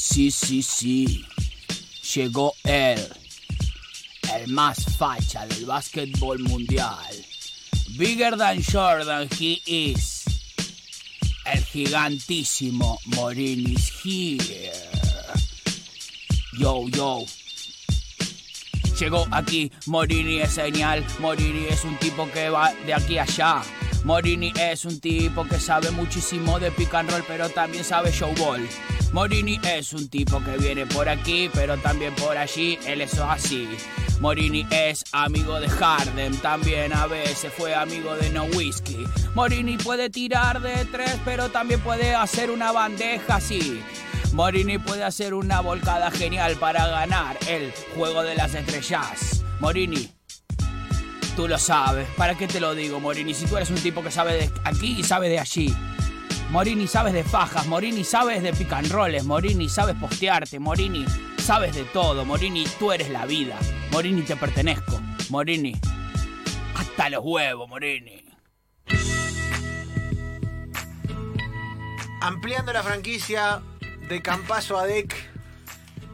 Sí, sí, sí. Llegó él. El más facha del básquetbol mundial. Bigger than Jordan he is. El gigantísimo Morini is here. Yo, yo. Llegó aquí, Morini es señal, Morini es un tipo que va de aquí a allá. Morini es un tipo que sabe muchísimo de pick and roll, pero también sabe showball. Morini es un tipo que viene por aquí, pero también por allí, él es así. Morini es amigo de Harden, también a veces fue amigo de No Whiskey. Morini puede tirar de tres, pero también puede hacer una bandeja así. Morini puede hacer una volcada genial para ganar el juego de las estrellas. Morini, tú lo sabes. ¿Para qué te lo digo, Morini? Si tú eres un tipo que sabe de aquí y sabe de allí. Morini sabes de fajas, Morini sabes de rolls, Morini sabes postearte, Morini sabes de todo, Morini tú eres la vida, Morini te pertenezco, Morini hasta los huevos, Morini. Ampliando la franquicia de Campaso a Deck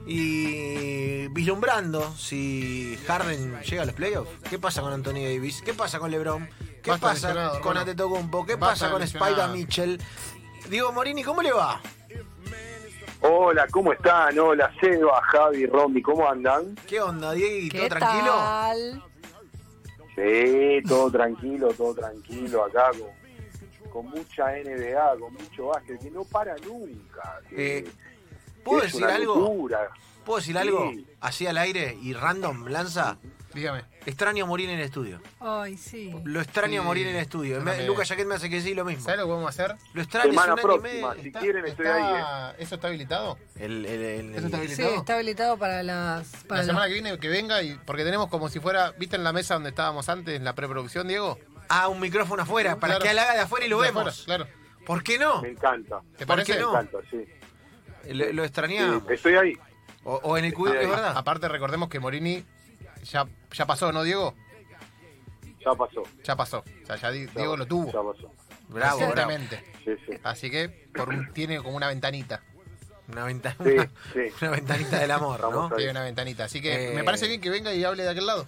y vislumbrando si Harden llega a los playoffs. ¿Qué pasa con Anthony Davis? ¿Qué pasa con LeBron? ¿Qué Basta pasa con Rono. Antetokounmpo? ¿Qué Basta pasa con. Spider Mitchell? Diego Morini, ¿cómo le va? Hola, ¿cómo están? Hola, Seba, Javi, Romy, ¿cómo andan? ¿Qué onda, Diego? ¿Qué ¿Todo tranquilo? tal? Sí, todo tranquilo, todo tranquilo acá con, con mucha NBA, con mucho básquet, que no para nunca. que Eh, ¿Puedo decir algo? locura. ¿Puedo decir Sí. algo? Así al aire y random, lanza. Dígame. Extraño morir en el estudio. Ay, sí. Lo extraño Sí, morir en el estudio. Me- también. Lucas Jaquet me hace que sí lo mismo. ¿Sabes lo que podemos hacer? Lo extraño Semana es un año y próxima, medio. Si Está- quieren, estoy está- ahí, ¿eh? ¿Eso está habilitado? El, el- el- ¿Eso está Sí, habilitado? está habilitado para las. Para la los- semana que viene que venga y porque tenemos como si fuera, ¿viste en la mesa donde estábamos antes, en la preproducción, Diego? Ah, un micrófono afuera, para Claro. que él haga de afuera y lo De vemos. afuera, claro. ¿Por qué no? Me encanta. ¿Te ¿Por parece? Me encanta, sí. Lo, lo Sí, extrañamos. estoy ahí. O, o en el cubierto, es verdad. Aparte recordemos que Morini ya, ya pasó, ¿no, Diego? Ya pasó. Ya pasó. O sea, ya Di- ya- Diego lo tuvo. Ya pasó. Bravo, bravo. Seguramente. Sí, sí. Así que por un- tiene como una ventanita. Una, ventana, Sí, una, sí. una ventanita del amor, ¿no? Estamos ahí. Tiene una ventanita. Así que Eh, me parece bien que venga y hable de aquel lado.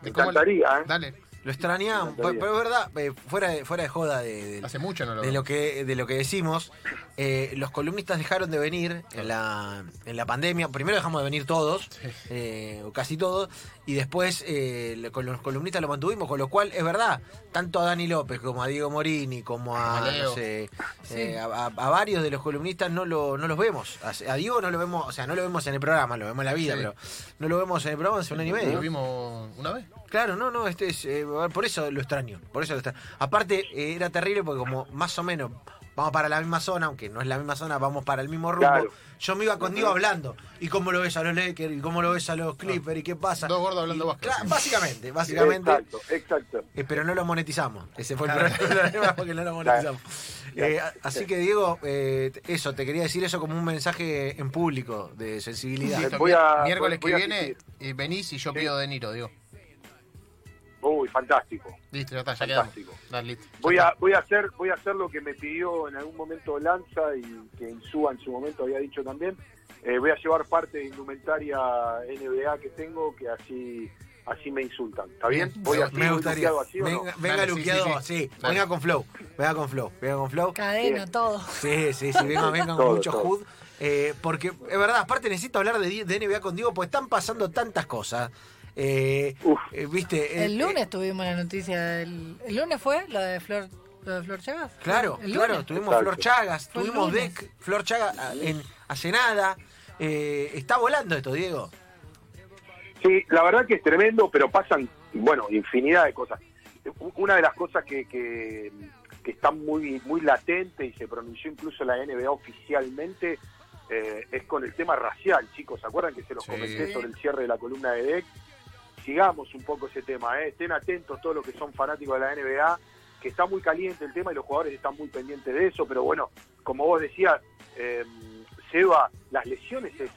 Me De cómo le- encantaría, ¿eh? Dale. Lo extrañamos. Pero, es verdad, eh, fuera de, fuera de joda de, de- Hace mucho no lo de veo. lo que de lo que decimos, eh, los columnistas dejaron de venir en la, en la pandemia. Primero dejamos de venir todos, eh, o casi todos, y después eh, con los columnistas lo mantuvimos, con lo cual es verdad, tanto a Dani López como a Diego Morini, como a, A Leo. no sé, eh, a, a- a varios de los columnistas no, lo, no los vemos. A, a Diego no lo vemos, o sea, no lo vemos en el programa, lo vemos en la vida, Sí. pero no lo vemos en el programa hace un año y ¿Lo medio. vimos una vez? Claro, no, no, este es, eh, por eso lo extraño, por eso lo extraño. Aparte, era terrible porque como más o menos vamos para la misma zona, aunque no es la misma zona, vamos para el mismo rumbo. Claro. Yo me iba con Diego hablando. ¿Y cómo lo ves a los Lakers? ¿Y cómo lo ves a los Clippers? ¿Y qué pasa? Dos gordos hablando claro, básicamente, básicamente. Exacto, exacto. eh, pero no lo monetizamos. Ese fue el problema porque no lo monetizamos. Claro. Eh, así que, Diego, eh, eso, te quería decir eso como un mensaje en público de sensibilidad. Listo, Voy a- miércoles voy que a viene y venís y yo Sí. pido de Niro, digo. Uy, fantástico. Listo, ya está, ya. Fantástico. Dale, listo. Ya Voy a, voy a hacer, voy a hacer lo que me pidió en algún momento Lanza y que Insúa en su momento había dicho también. Eh, voy a llevar parte de indumentaria NBA que tengo, que así, así me insultan. ¿Está bien? Voy a me gustaría. así o no? Venga, venga Dale, sí, luqueado, sí, sí. sí. Dale. Venga con flow. Venga con flow. Venga con flow. Cadena, Bien. todo. Sí, sí, sí, venga, venga con mucho todo. hood. Eh, porque es verdad, aparte necesito hablar de, de NBA con Diego, porque están pasando tantas cosas. Eh, Uf. eh, Viste. El Eh, lunes eh, tuvimos la noticia del. ¿El lunes fue lo de Flor, lo de Flor Chagas? claro, ¿El claro, lunes? tuvimos Exacto. Flor Chagas, Fue tuvimos. Deck, Flor Chagas en, hace nada. Eh, está volando esto, Diego. Sí, la verdad que es tremendo, pero pasan, bueno, infinidad de cosas. Una de las cosas que, que, que está muy, muy latente y se pronunció incluso la NBA oficialmente eh, es con el tema racial, chicos. ¿Se acuerdan que se los Sí. comenté sobre el cierre de la columna de DEC? Sigamos un poco ese tema, ¿eh? estén atentos todos los que son fanáticos de la NBA, que está muy caliente el tema y los jugadores están muy pendientes de eso, pero bueno, como vos decías, eh, Seba, las lesiones es,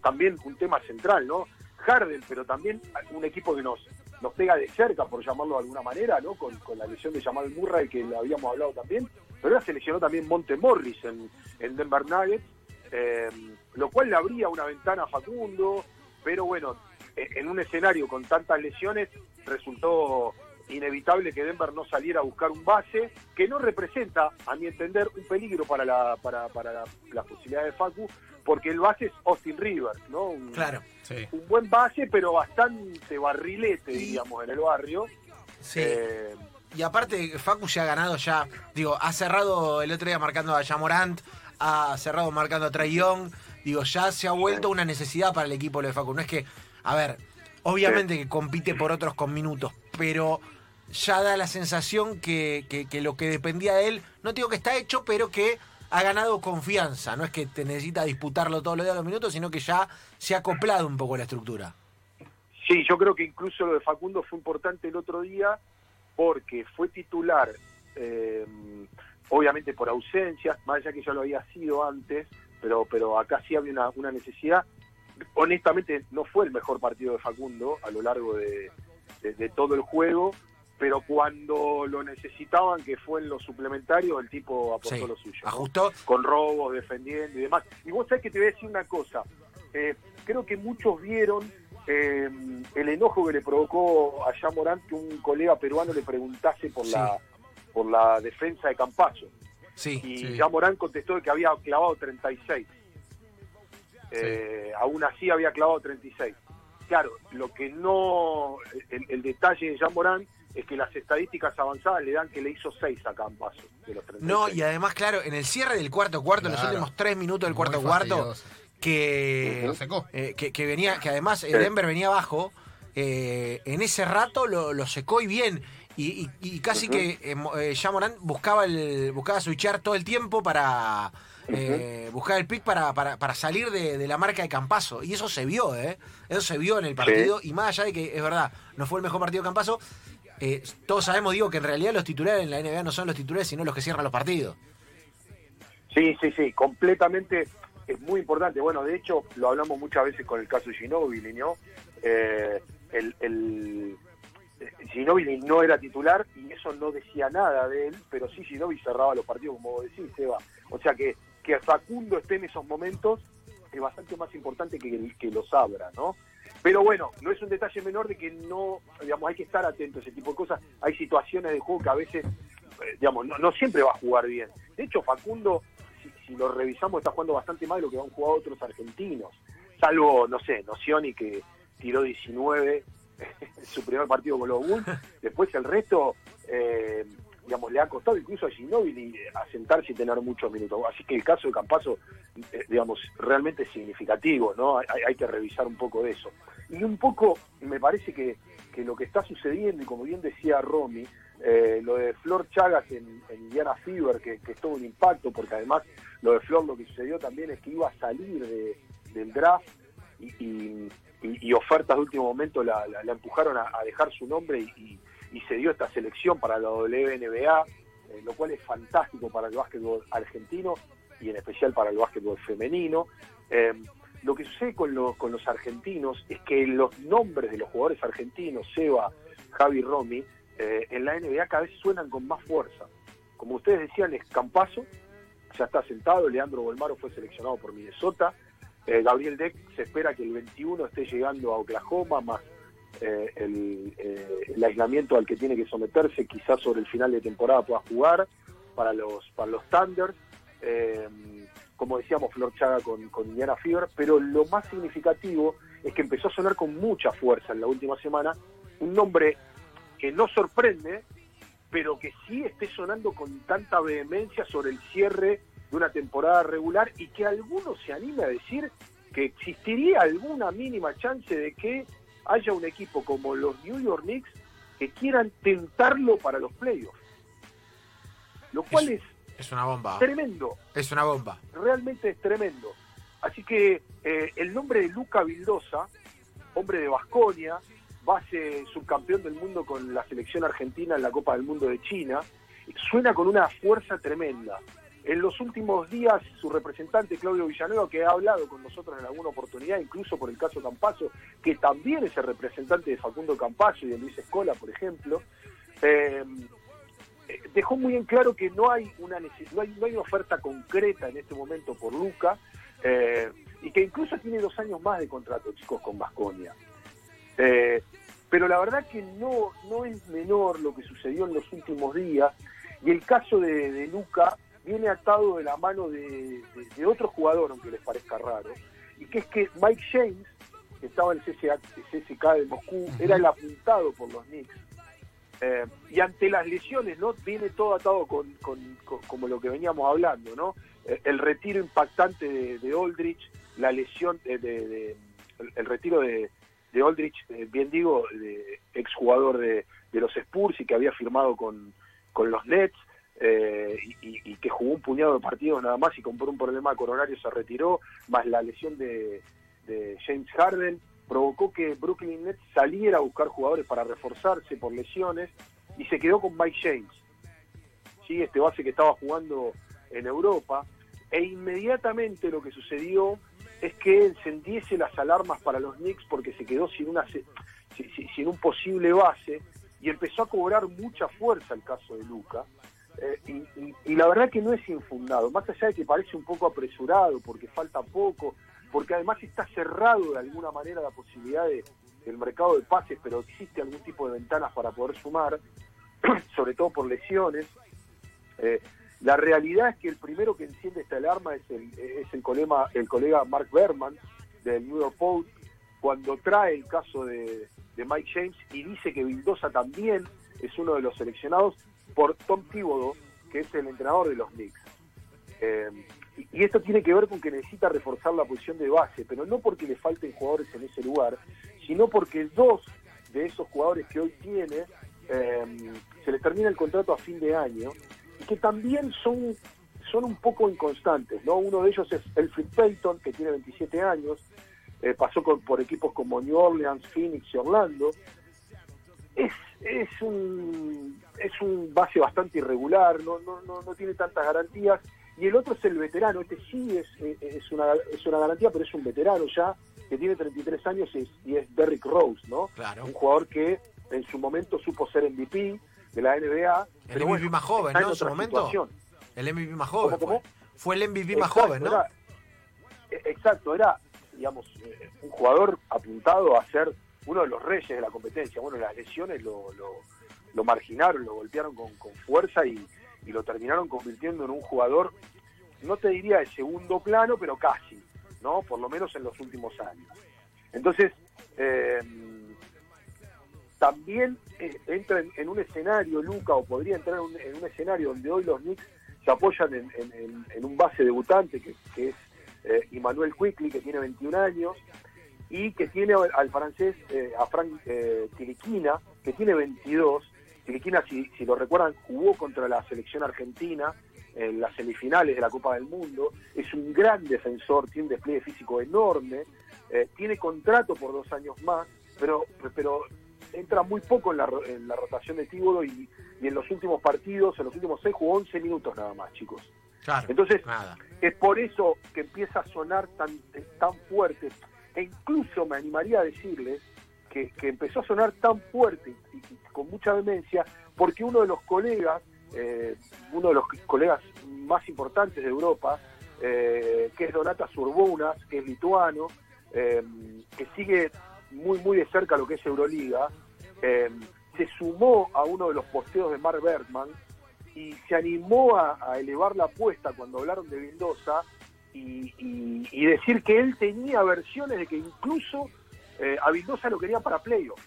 también un tema central, ¿no? Harden, pero también un equipo que nos, nos pega de cerca, por llamarlo de alguna manera, ¿no? Con, con la lesión de Jamal Murray, que le habíamos hablado también, pero ahora se lesionó también Monte Morris en, en Denver Nuggets, eh, lo cual le abría una ventana a Facundo, pero bueno, en un escenario con tantas lesiones resultó inevitable que Denver no saliera a buscar un base que no representa, a mi entender, un peligro para la, para, para la, la posibilidad de Facu, porque el base es Austin Rivers, ¿no? Un, Claro. Sí. un buen base, pero bastante barrilete, diríamos, en el barrio. Sí. Eh, Y aparte, Facu ya ha ganado ya, digo, ha cerrado el otro día marcando a Jamorant, ha cerrado marcando a Young, digo, ya se ha vuelto una necesidad para el equipo lo de Facu. No es que, a ver, obviamente que compite por otros con minutos, pero ya da la sensación que, que- lo que dependía de él, no digo que está hecho, pero que ha ganado confianza. No es que te necesita disputarlo todos los días los minutos, sino que ya se ha acoplado un poco la estructura. Sí, yo creo que incluso lo de Facundo fue importante el otro día porque fue titular, eh, obviamente por ausencias, más allá que ya lo había sido antes, pero, pero acá sí había una, una necesidad. Honestamente, no fue el mejor partido de Facundo a lo largo de, de- de todo el juego, pero cuando lo necesitaban, que fue en los suplementarios, el tipo aportó Sí, lo suyo. ¿no? ajustó. con robos, defendiendo y demás. Y vos sabés que te voy a decir una cosa. Eh, creo que muchos vieron eh, el enojo que le provocó a Jean Morán que un colega peruano le preguntase por Sí. la por la defensa de Campazo. Sí. Y. Jean Morán contestó que había clavado 36. Eh, aún así había clavado 36. Claro, lo que no. El, el detalle de Jean Morán es que las estadísticas avanzadas le dan que le hizo 6 a Campazo de los 36. No, y además, claro, en el cierre del cuarto cuarto, en los últimos tres minutos del cuarto cuarto, que, Lo secó. eh, que, que venía, que además Sí. Denver venía abajo, eh, en ese rato lo, lo secó y bien. Y, y- y casi que eh, Mo- eh, ya Morán buscaba el buscaba switchar todo el tiempo para eh, buscar el pick para, para, para salir de, de la marca de Campazo. Y eso se vio, ¿eh? Eso se vio en el partido. Y más allá de que es verdad, no fue el mejor partido de Campazo, eh, todos sabemos, digo, que en realidad los titulares en la NBA no son los titulares, sino los que cierran los partidos. Sí, sí, sí, completamente es muy importante. Bueno, de hecho, lo hablamos muchas veces con el caso de Ginóbili, ¿no? Eh, el, el, eh, Ginóbili no era titular y eso no decía nada de él, pero sí Ginóbili cerraba los partidos, como vos decís, Seba. O sea que, que Facundo esté en esos momentos es bastante más importante que, que los abra, ¿no? Pero bueno, no es un detalle menor de que no, digamos, hay que estar atento a ese tipo de cosas. Hay situaciones de juego que a veces, eh, digamos, no, siempre va a jugar bien. De hecho, Facundo, si, lo revisamos, está jugando bastante mal lo que han jugado otros argentinos. Salvo, no sé, Nocioni que tiró 19 en su primer partido con los Bulls. Después el resto, eh, digamos, le ha costado incluso a Ginóbili asentarse y tener muchos minutos. Así que el caso de Campazo, eh, digamos, realmente es significativo, ¿no? Hay, hay que revisar un poco de eso. Y un poco, me parece que, que lo que está sucediendo, y como bien decía Romy, eh, lo de Flor Chagas en, en Indiana Fever, que, que es todo un impacto, porque además lo de Flor lo que sucedió también es que iba a salir de- del draft y, y- y- ofertas de último momento la, la- empujaron a, dejar su nombre y, y- se dio esta selección para la WNBA, eh, lo cual es fantástico para el básquetbol argentino y en especial para el básquetbol femenino. Eh, lo que sucede con, los con los argentinos es que los nombres de los jugadores argentinos, Seba, Javi Romy, eh, en la NBA cada vez suenan con más fuerza. Como ustedes decían, es Campazo, ya está sentado, Leandro Bolmaro fue seleccionado por Minnesota, eh, Gabriel Deck se espera que el 21 esté llegando a Oklahoma, más eh, el, eh, el aislamiento al que tiene que someterse, quizás sobre el final de temporada pueda jugar para los, para los Thunders. Eh, como decíamos, Flor Chaga con, con Indiana Fever, pero lo más significativo es que empezó a sonar con mucha fuerza en la última semana un nombre que no sorprende, pero que sí esté sonando con tanta vehemencia sobre el cierre de una temporada regular y que alguno se anime a decir que existiría alguna mínima chance de que haya un equipo como los New York Knicks que quieran tentarlo para los playoffs. Lo cual es Es una bomba. tremendo, Es una bomba. realmente es tremendo. Así que eh, el nombre de Luca Vildosa, hombre de Basconia, base subcampeón del mundo con la selección argentina en la Copa del Mundo de China, suena con una fuerza tremenda. En los últimos días, su representante Claudio Villanueva, que ha hablado con nosotros en alguna oportunidad, incluso por el caso Campazo, que también es el representante de Facundo Campazo y de Luis Escola, por ejemplo, eh, eh, dejó muy en claro que no hay una no hay, no hay una oferta concreta en este momento por Luca eh, y que incluso tiene dos años más de contrato, chicos, con Vasconia. pero la verdad que no, no es menor lo que sucedió en los últimos días y el caso de Luca viene atado de la mano de, de- de otro jugador, aunque les parezca raro, y que es que Mike James, que estaba en el CSK de Moscú, era el apuntado por los Knicks. Eh, y ante las lesiones, ¿no? Viene todo atado con, con- con- como lo que veníamos hablando, ¿no? Eh, el retiro impactante de, de Aldrich, la lesión de, de- de- el, el retiro de, de Aldrich, eh, bien digo, de exjugador de, de los Spurs y que había firmado con, con los Nets, eh, y, y- que jugó un puñado de partidos nada más y con un problema coronario se retiró, más la lesión de, de James Harden, provocó que Brooklyn Nets saliera a buscar jugadores para reforzarse por lesiones y se quedó con Mike James, ¿sí? este base que estaba jugando en Europa, e inmediatamente lo que sucedió es que encendiese las alarmas para los Knicks porque se quedó sin, una, sin un posible base y empezó a cobrar mucha fuerza el caso de Luca. Eh, y, la verdad que no es infundado, más allá de que parece un poco apresurado porque falta poco, porque además está cerrado de alguna manera la posibilidad de, del mercado de pases, pero existe algún tipo de ventanas para poder sumar, sobre todo por lesiones. Eh, la realidad es que el primero que enciende esta alarma es el, es el, colega, el colega Mark Berman del New York Post, cuando trae el caso de, de Mike James y dice que Vildosa también es uno de los seleccionados por Tom Thibodeau, que es el entrenador de los Knicks. Eh, y, esto tiene que ver con que necesita reforzar la posición de base, pero no porque le falten jugadores en ese lugar, sino porque dos de esos jugadores que hoy tiene eh, se les termina el contrato a fin de año y que también son, son un poco inconstantes. ¿no? Uno de ellos es Elfrid Payton, que tiene 27 años, eh, pasó con- por equipos como New Orleans, Phoenix y Orlando. Es, es, un, es un base bastante irregular, no, no, no, no tiene tantas garantías. Y el otro es el veterano, este sí es, eh, es, una, es una garantía, pero es un veterano ya, que tiene 33 años y es, y es Derrick Rose, ¿no? Claro. Un jugador que en su momento supo ser MVP de la NBA. El pero MVP más joven, ¿no? En su momento. situación. El MVP más joven ¿Cómo, fue. Fue el MVP más joven, ¿no? era- eh, exacto, era, digamos, eh, un jugador apuntado a ser uno de los reyes de la competencia. Bueno, las lesiones lo, lo, marginaron, lo golpearon con, fuerza y, lo terminaron convirtiendo en un jugador, no te diría de segundo plano, pero casi, ¿no? Por lo menos en los últimos años. Entonces, eh, también eh, entra en, un escenario, Luca, o podría entrar en un, en un escenario donde hoy los Knicks se apoyan en, en- un base debutante que, es eh, Immanuel Quickly, que tiene 21 años, y que tiene al, francés, eh, a Frank eh, Tiliquina, que tiene 22. Tiliquina, si, si lo recuerdan, jugó contra la selección argentina en las semifinales de la Copa del Mundo. Es un gran defensor, tiene un despliegue físico enorme, eh, tiene contrato por dos años más, pero, pero entra muy poco en la, en la rotación de Tíbodo y, y en los últimos partidos, en los últimos seis, jugó 11 minutos nada más, chicos. Claro. Entonces, Nada. es por eso que empieza a sonar tan, tan fuerte. E incluso me animaría a decirles que, que empezó a sonar tan fuerte y, con mucha vehemencia porque uno de los colegas, eh, uno de los colegas más importantes de Europa, eh, que es Donatas Urbunas, que es lituano, eh, que sigue muy muy de cerca lo que es Euroliga, eh, se sumó a uno de los posteos de Mark Bergman y se animó a, a elevar la apuesta cuando hablaron de Mendoza y, y- y decir que él tenía versiones de que incluso eh, a Mendoza lo quería para playoff.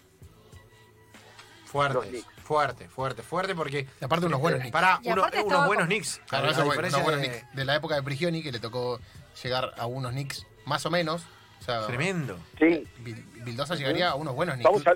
Fuerte, fuerte, fuerte, fuerte porque. Y aparte unos buenos Knicks. Para uno- unos estaba buenos con- Knicks. Claro, eso fue, unos buenos de- Knicks. De la época de Prigioni, que le tocó llegar a unos Knicks más o menos. O sea, Tremendo. Sí, Vil- Vildosa llegaría a unos buenos Knicks. vamos a...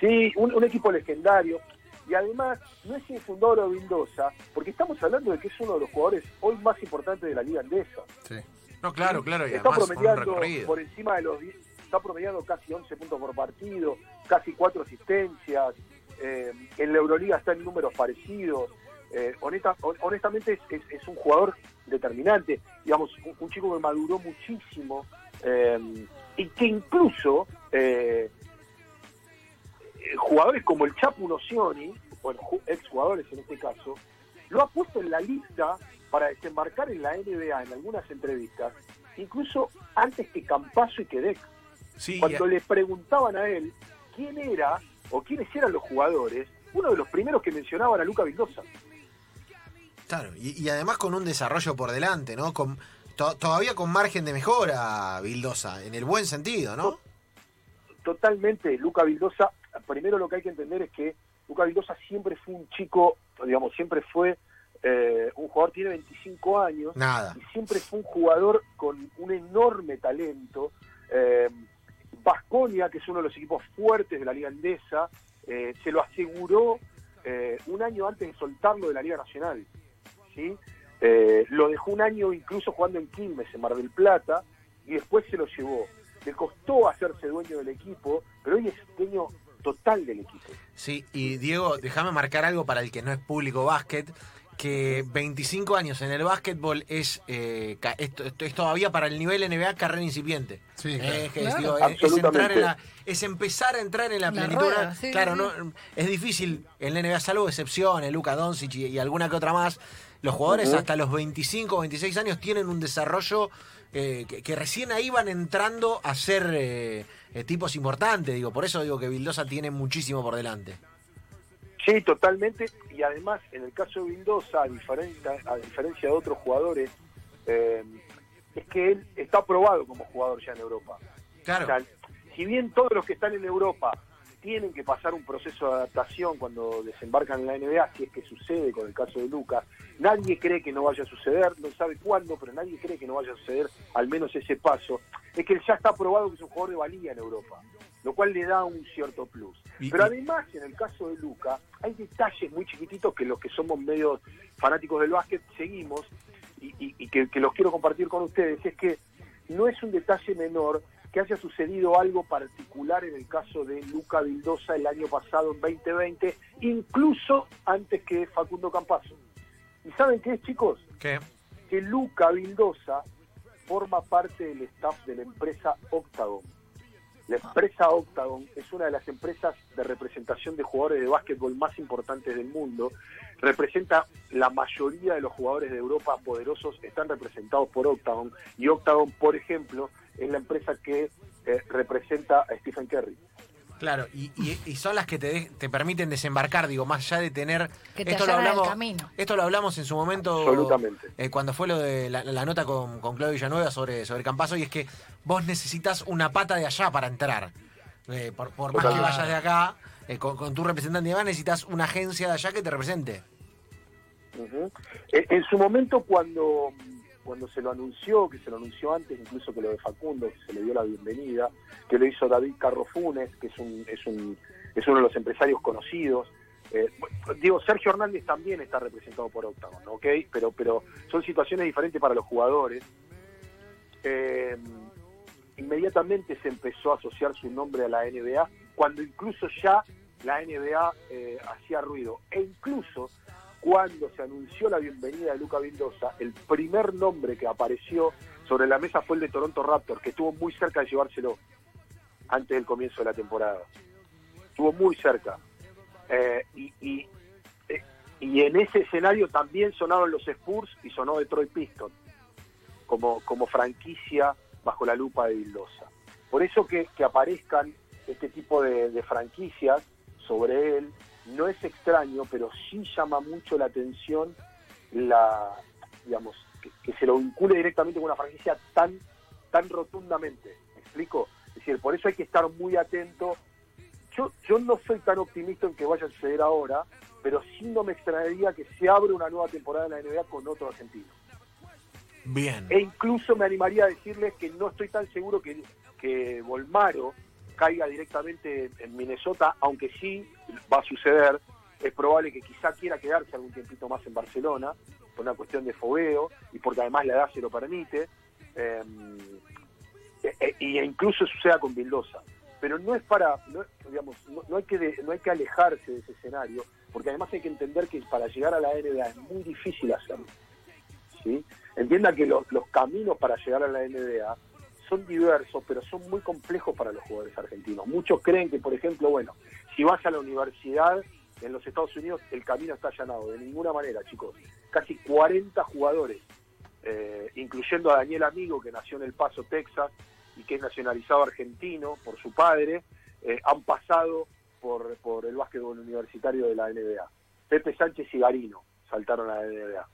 Sí, un, un equipo legendario. Y además, no es infundador de Mendoza, porque estamos hablando de que es uno de los jugadores hoy más importantes de la Liga Andesa. Sí. No, claro, claro. Y está un promediando por encima de los 10, está promediando casi 11 puntos por partido, casi 4 asistencias, eh, en la Euroliga está en números parecidos, eh, honesta- hon- honestamente es, es- es un jugador determinante, digamos, un, un chico que maduró muchísimo eh, y que incluso eh, jugadores como el Chapu Nocioni, bueno, ju- exjugadores en este caso, lo ha puesto en la lista para desembarcar en la NBA en algunas entrevistas, incluso antes que Campazo y que Deck. Sí, Cuando le preguntaban a él quién era o quiénes eran los jugadores, uno de los primeros que mencionaban a Luca Vildosa. Claro, y, y además con un desarrollo por delante, ¿no? Con, to- todavía con margen de mejora, Bildosa, en el buen sentido, ¿no? Totalmente, Luca Vildosa, primero lo que hay que entender es que Luca Vildosa siempre fue un chico, digamos, siempre fue eh, un jugador, tiene 25 años, Nada. y siempre fue un jugador con un enorme talento. Eh, Vasconia, que es uno de los equipos fuertes de la Liga Andesa, eh, se lo aseguró eh, un año antes de soltarlo de la Liga Nacional. ¿sí? Eh, lo dejó un año incluso jugando en Quilmes, en Mar del Plata, y después se lo llevó. Le costó hacerse dueño del equipo, pero hoy es dueño total del equipo. Sí, y Diego, déjame marcar algo para el que no es público básquet, que 25 años en el básquetbol es, eh, esto es todavía para el nivel NBA carrera incipiente. Sí, Eh, claro. es, que es, Claro. digo, es- es entrar Absolutamente. en la- es empezar a entrar en la, La plenitud. rueda, sí, claro, sí, no es difícil en la NBA, salvo excepciones, Luka Doncic y, y alguna que otra más. Los jugadores hasta los 25 o 26 años tienen un desarrollo eh, que, que recién ahí van entrando a ser eh, eh, tipos importantes. Digo, por eso digo que Vildosa tiene muchísimo por delante. Sí, totalmente. Y además, en el caso de Vildosa, a diferencia, a diferencia de otros jugadores, eh, es que él está aprobado como jugador ya en Europa. Claro. O sea, si bien todos los que están en Europa tienen que pasar un proceso de adaptación cuando desembarcan en la NBA, si es que sucede con el caso de Lucas, nadie cree que no vaya a suceder, no sabe cuándo, pero nadie cree que no vaya a suceder al menos ese paso, es que él ya está aprobado que es un jugador de valía en Europa, lo cual le da un cierto plus. Pero además, en el caso de Luca, hay detalles muy chiquititos que los que somos medios fanáticos del básquet seguimos y, y- y que, que los quiero compartir con ustedes, es que no es un detalle menor que haya sucedido algo particular en el caso de Luca Vildosa el año pasado, en 2020, incluso antes que Facundo Campazo. ¿Y saben qué es, chicos? ¿Qué? Que Luca Vildosa forma parte del staff de la empresa Octagon. La empresa Octagon es una de las empresas de representación de jugadores de básquetbol más importantes del mundo. Representa la mayoría de los jugadores de Europa poderosos están representados por Octagon. Y Octagon, por ejemplo, es la empresa que eh, representa a Stephen Curry. Claro, y, y- y son las que te, de- te permiten desembarcar, digo, más allá de tener... Que te esto lo el hablamos, camino. Esto lo hablamos en su momento... Absolutamente. eh, cuando fue lo de la, la nota con, con Claudio Villanueva sobre, sobre Campazo, y es que vos necesitas una pata de allá para entrar. Eh, por por más que vayas de acá, eh, con, con tu representante de acá, necesitas una agencia de allá que te represente. En su momento, cuando, cuando se lo anunció, que se lo anunció antes incluso que lo de Facundo, que se le dio la bienvenida, que lo hizo David Carrofunes, que es, un, es, un, es uno de los empresarios conocidos. Eh, digo, Sergio Hernández también está representado por Octagon, ¿ok? Pero, pero son situaciones diferentes para los jugadores. Eh, inmediatamente se empezó a asociar su nombre a la NBA, cuando incluso ya la NBA eh, hacía ruido. E incluso cuando se anunció la bienvenida de Luca Vildosa, el primer nombre que apareció sobre la mesa fue el de Toronto Raptors, que estuvo muy cerca de llevárselo antes del comienzo de la temporada. Estuvo muy cerca. Eh, y, eh, y en ese escenario también sonaron los Spurs y sonó Detroit Pistons como, franquicia bajo la lupa de Vildosa. Por eso que, aparezcan este tipo de franquicias sobre él no es extraño, pero sí llama mucho la atención la, digamos, que, que se lo vincule directamente con una franquicia tan, tan rotundamente. ¿Me explico? Es decir, por eso hay que estar muy atento. Yo, yo no soy tan optimista en que vaya a suceder ahora, pero sí no me extrañaría que se abra una nueva temporada en la NBA con otro argentino. Bien. E incluso me animaría a decirles que no estoy tan seguro que, que Volmaro caiga directamente en Minnesota, aunque sí va a suceder. Es probable que quizá quiera quedarse algún tiempito más en Barcelona, por una cuestión de fogueo y porque además la edad se lo permite. Eh, e- e- incluso suceda con Vildosa. Pero no es para, no, digamos, no, no hay que de- no hay que alejarse de ese escenario, porque además hay que entender que para llegar a la NBA es muy difícil hacerlo. ¿sí? Entienda que los, los caminos para llegar a la NBA son diversos, pero son muy complejos para los jugadores argentinos. Muchos creen que, por ejemplo, bueno, si vas a la universidad en los Estados Unidos el camino está allanado, de ninguna manera, chicos. Casi 40 jugadores, eh, incluyendo a Daniel Amigo, que nació en El Paso, Texas, y que es nacionalizado argentino por su padre, eh, han pasado por, por el básquetbol universitario de la NBA. Pepe Sánchez y Garino saltaron a la NBA.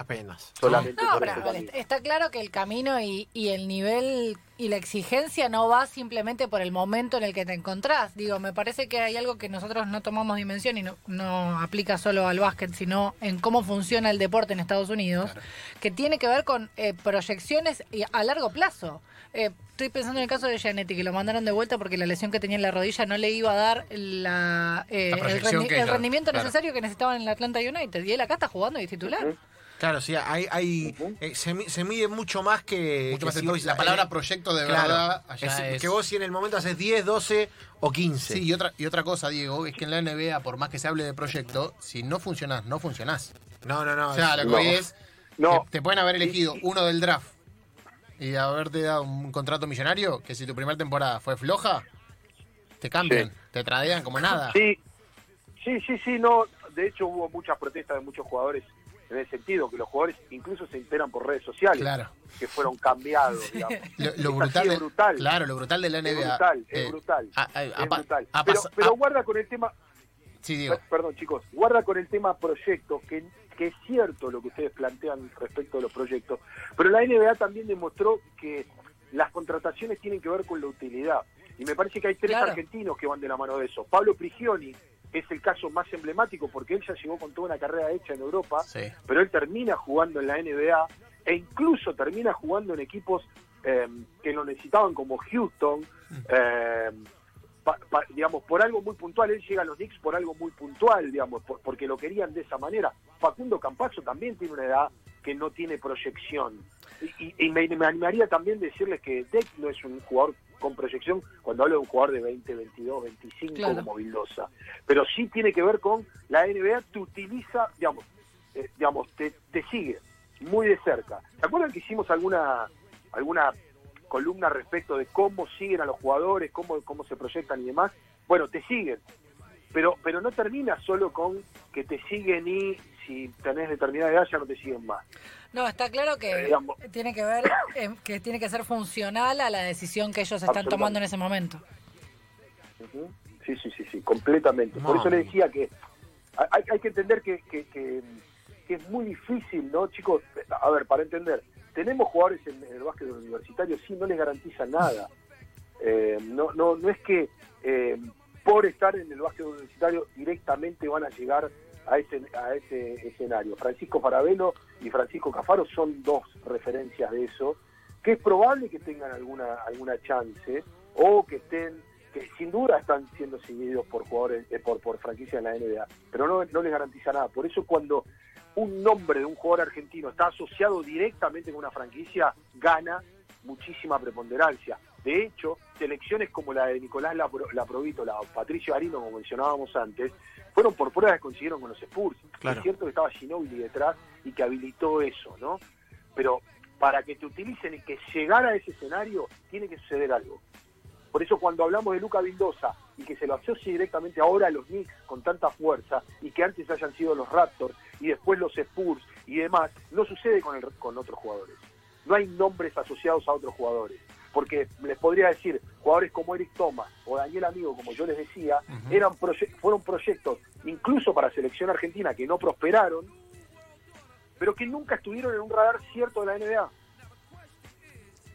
Apenas. Solamente No, pero camino. está claro que el camino y, y el nivel y la exigencia no va simplemente por el momento en el que te encontrás. Digo, me parece que hay algo que nosotros no tomamos dimensión y no, no aplica solo al básquet, sino en cómo funciona el deporte en Estados Unidos, que tiene que ver con eh, proyecciones y a largo plazo. Eh, estoy pensando en el caso de Gianetti, que lo mandaron de vuelta porque la lesión que tenía en la rodilla no le iba a dar la, eh, La el, rendi- rendimiento claro. necesario que necesitaban en el Atlanta United. Y él acá está jugando y es titular. Claro, sí, hay, hay, eh, se, mi- se mide mucho más que, Mucho que más si el- vos- la palabra eh, proyecto de claro, verdad allá es- es- Que vos si en el momento haces 10, 12 o 15. Sí, y otra, y otra cosa, Diego, es que en la NBA, por más que se hable de proyecto, si no funcionás, no funcionás. No, no, no. o sea, lo que no. voy es, No. te, te pueden haber elegido uno del draft y haberte dado un contrato millonario, que si tu primera temporada fue floja, te cambian, Sí. te tradean como nada. Sí, sí, sí, sí, no. De hecho, hubo muchas protestas de muchos jugadores en el sentido que los jugadores incluso se enteran por redes sociales Claro. que fueron cambiados, digamos. Lo, brutal, de- brutal. Claro, lo brutal de la Es NBA. es eh, brutal. es pa- brutal. pero pero guarda con el tema, sí, perdón chicos, guarda con el tema proyectos, que, que es cierto lo que ustedes plantean respecto de los proyectos, pero la NBA también demostró que las contrataciones tienen que ver con la utilidad. Y me parece que hay tres Claro. argentinos que van de la mano de eso. Pablo Prigioni es el caso más emblemático porque él ya llegó con toda una carrera hecha en Europa, Sí. pero él termina jugando en la NBA e incluso termina jugando en equipos eh, que lo necesitaban como Houston, eh, pa- pa- digamos, por algo muy puntual. Él llega a los Knicks por algo muy puntual, digamos, por- porque lo querían de esa manera. Facundo Campazo también tiene una edad que no tiene proyección. Y, y- y me, me animaría también decirles que Deck no es un jugador con proyección cuando hablo de un jugador de 20, 22, 25 Claro. como Vildosa. Pero sí tiene que ver con la NBA te utiliza, digamos, eh, digamos, te, te sigue muy de cerca. ¿Se acuerdan que hicimos alguna alguna columna respecto de cómo siguen a los jugadores, cómo, cómo se proyectan y demás? Bueno, te siguen, pero pero no termina solo con que te siguen y si tenés determinada edad ya no te siguen más. No, está claro Eh, que digamos- tiene que ver, eh, que tiene que ser funcional a la decisión que ellos están tomando en ese momento. Sí, sí, sí, sí, completamente. Por eso le decía que hay, hay que entender que, que, que- que es muy difícil, ¿no, chicos? A ver, para entender, tenemos jugadores en, en el básquet universitario, sí, no les garantiza nada. Eh, no, no, no es que eh, por estar en el básquet universitario directamente van a llegar a ese, a ese escenario. Francisco Farabelo y Francisco Cafaro son dos referencias de eso, que es probable que tengan alguna, alguna chance o que estén, que sin duda están siendo seguidos por jugadores, eh, por, por franquicias en la NBA, pero no, no les garantiza nada. Por eso cuando un nombre de un jugador argentino está asociado directamente con una franquicia, gana muchísima preponderancia. De hecho, selecciones como la de Nicolás Lapro- Laprovítola o Patricio Arino, como mencionábamos antes, fueron por pruebas que consiguieron con los Spurs. Claro. Es cierto que estaba Ginobili detrás y que habilitó eso, ¿no? Pero para que te utilicen y que llegara a ese escenario, tiene que suceder algo. Por eso cuando hablamos de Luca Vildosa y que se lo asocie directamente ahora a los Knicks con tanta fuerza y que antes hayan sido los Raptors y después los Spurs y demás, no sucede con, el- con otros jugadores. No hay nombres asociados a otros jugadores. Porque les podría decir, jugadores como Eric Thomas o Daniel Amigo, como yo les decía, eran proye- fueron proyectos incluso para selección argentina que no prosperaron, pero que nunca estuvieron en un radar cierto de la NBA.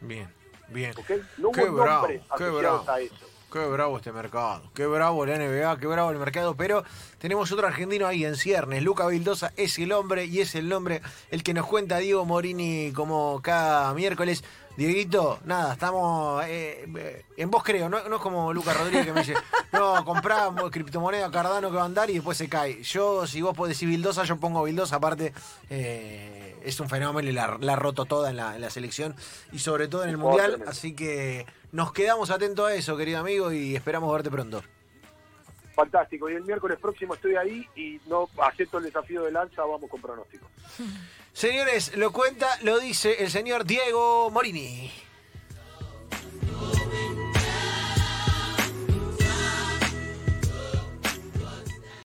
Bien, bien. ¿ok? No Qué hubo bravo, qué bravo. a eso. Qué bravo este mercado, qué bravo la NBA, qué bravo el mercado, pero tenemos otro argentino ahí en ciernes, Luca Vildosa es el hombre y es el nombre el que nos cuenta Diego Morini como cada miércoles. Dieguito, nada, estamos eh, eh, en vos creo, no, no es como Luca Rodríguez que me dice, no, compramos criptomoneda Cardano que va a andar y después se cae. Yo, si vos podés decir Vildosa, yo pongo Vildosa, aparte eh, es un fenómeno y la, la ha roto toda en la, en la selección y sobre todo en el Un Mundial, así que nos quedamos atentos a eso, querido amigo, y esperamos verte pronto. Fantástico. Y el miércoles próximo estoy ahí y no acepto el desafío de Lanza, vamos con pronóstico. Señores, lo cuenta, lo dice el señor Diego Morini.